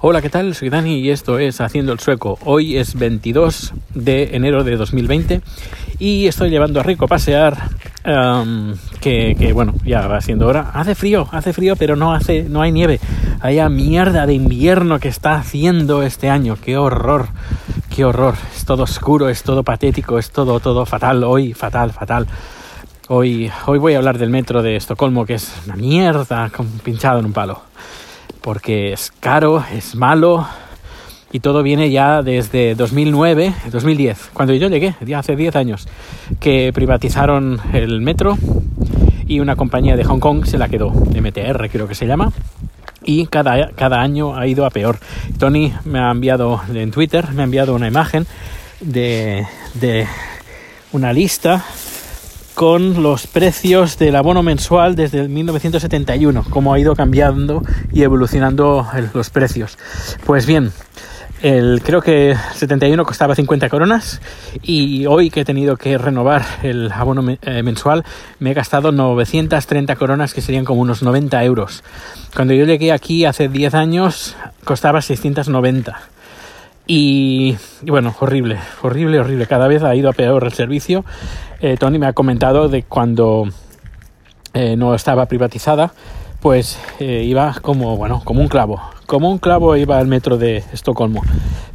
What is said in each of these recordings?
Hola, ¿qué tal? Soy Dani y esto es Haciendo el Sueco. Hoy es 22 de enero de 2020 y estoy llevando a Rico a pasear. Um, que, que, bueno, ya va siendo hora. Hace frío, hace frío, pero no hace, no hay nieve. Hay mierda de invierno que está haciendo este año. Qué horror, qué horror. Es todo oscuro, es todo patético, es todo, todo fatal. Hoy, fatal, fatal. Hoy, hoy voy a hablar del metro de Estocolmo, que es una mierda, pinchado en un palo porque es caro, es malo y todo viene ya desde 2009, 2010, cuando yo llegué, ya hace 10 años, que privatizaron el metro y una compañía de Hong Kong se la quedó, MTR creo que se llama, y cada, cada año ha ido a peor. Tony me ha enviado en Twitter, me ha enviado una imagen de, de una lista con los precios del abono mensual desde el 1971, cómo ha ido cambiando y evolucionando los precios. Pues bien, el, creo que 71 costaba 50 coronas y hoy que he tenido que renovar el abono eh, mensual me he gastado 930 coronas que serían como unos 90 euros. Cuando yo llegué aquí hace 10 años costaba 690. Y, bueno, horrible, horrible, horrible. Cada vez ha ido a peor el servicio. Eh, Tony me ha comentado de cuando eh, no estaba privatizada, pues eh, iba como, bueno, como un clavo. Como un clavo iba al metro de Estocolmo.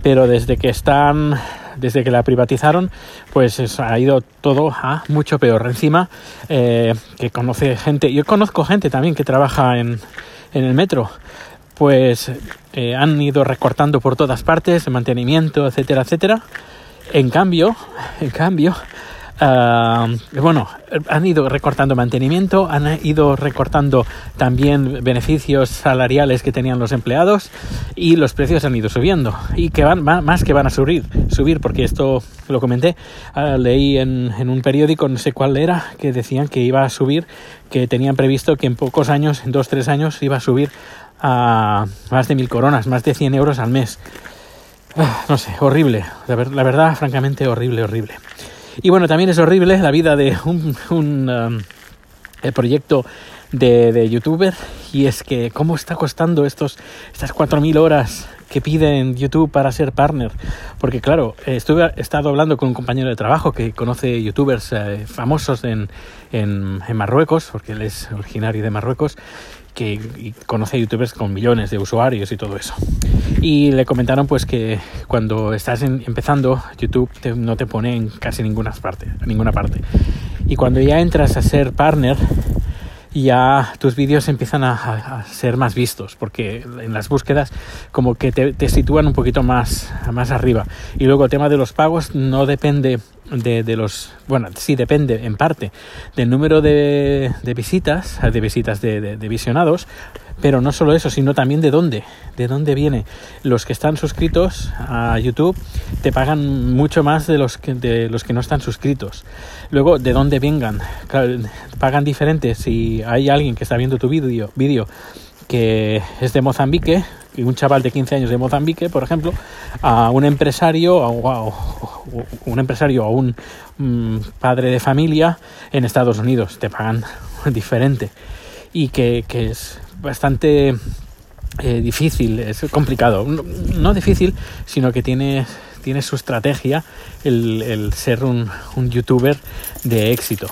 Pero desde que están, desde que la privatizaron, pues ha ido todo a mucho peor. Encima, que conoce gente, yo conozco gente también que trabaja en, en el metro pues han ido recortando por todas partes, mantenimiento, etcétera, etcétera. En cambio, en cambio, bueno, han ido recortando mantenimiento, han ido recortando también beneficios salariales que tenían los empleados y los precios han ido subiendo y que van más que van a subir, subir porque esto lo comenté, ah, leí en, en un periódico, no sé cuál era, que decían que iba a subir, que tenían previsto que en pocos años, en dos, tres años, iba a subir a más de mil coronas, más de 100 euros al mes. Ah, no sé, horrible. La, verdad, francamente, horrible, horrible. Y bueno, también es horrible la vida de un, un um, proyecto de, de, youtuber. Y es que cómo está costando estos, estas 4.000 horas que piden YouTube para ser partner. Porque claro, estuve, hablando con un compañero de trabajo que conoce youtubers eh, famosos en, en, en, Marruecos, porque él es originario de Marruecos, que conoce youtubers con millones de usuarios y todo eso. Y le comentaron pues que cuando estás empezando YouTube no te pone en casi ninguna parte, ninguna parte. Y cuando ya entras a ser partner, ya tus vídeos empiezan a, ser más vistos, porque en las búsquedas como que te, te, sitúan un poquito más, más arriba. Y luego el tema de los pagos no depende de, de los, bueno, sí depende en parte del número de, de visitas, de visitas de, de, visionados, pero no solo eso, sino también de dónde, de dónde viene. Los que están suscritos a YouTube te pagan mucho más de los que, de los que no están suscritos. Luego, de dónde vengan, pagan diferente si hay alguien que está viendo tu vídeo, vídeo que es de Mozambique, un chaval de 15 años de Mozambique, por ejemplo, a un empresario, o, un empresario o un mm, padre de familia en Estados Unidos, te pagan diferente. Y que, es bastante eh, difícil, es complicado, no, difícil, sino que tiene, tiene su estrategia el, ser un youtuber de éxito.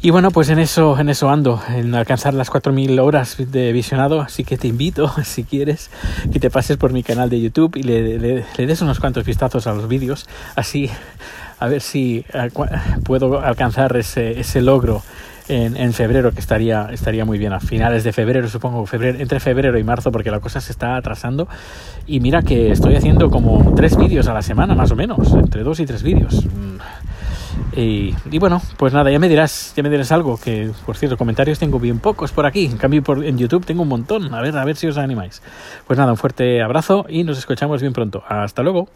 Y bueno, pues en eso, en eso ando, en alcanzar las 4.000 horas de visionado, así que te invito, si quieres, que te pases por mi canal de YouTube y le, des unos cuantos vistazos a los vídeos, así a ver si puedo alcanzar ese, ese logro en, en, febrero, que estaría, estaría muy bien, a finales de febrero, supongo, febrero, entre febrero y marzo, porque la cosa se está atrasando. Y mira que estoy haciendo como tres vídeos a la semana, más o menos, entre dos y tres vídeos. Y, bueno, pues nada, ya me dirás, ya me dirás algo, que por cierto, comentarios tengo bien pocos por aquí, en cambio por, en YouTube tengo un montón, a ver, a ver si os animáis. Pues nada, un fuerte abrazo y nos escuchamos bien pronto. Hasta luego.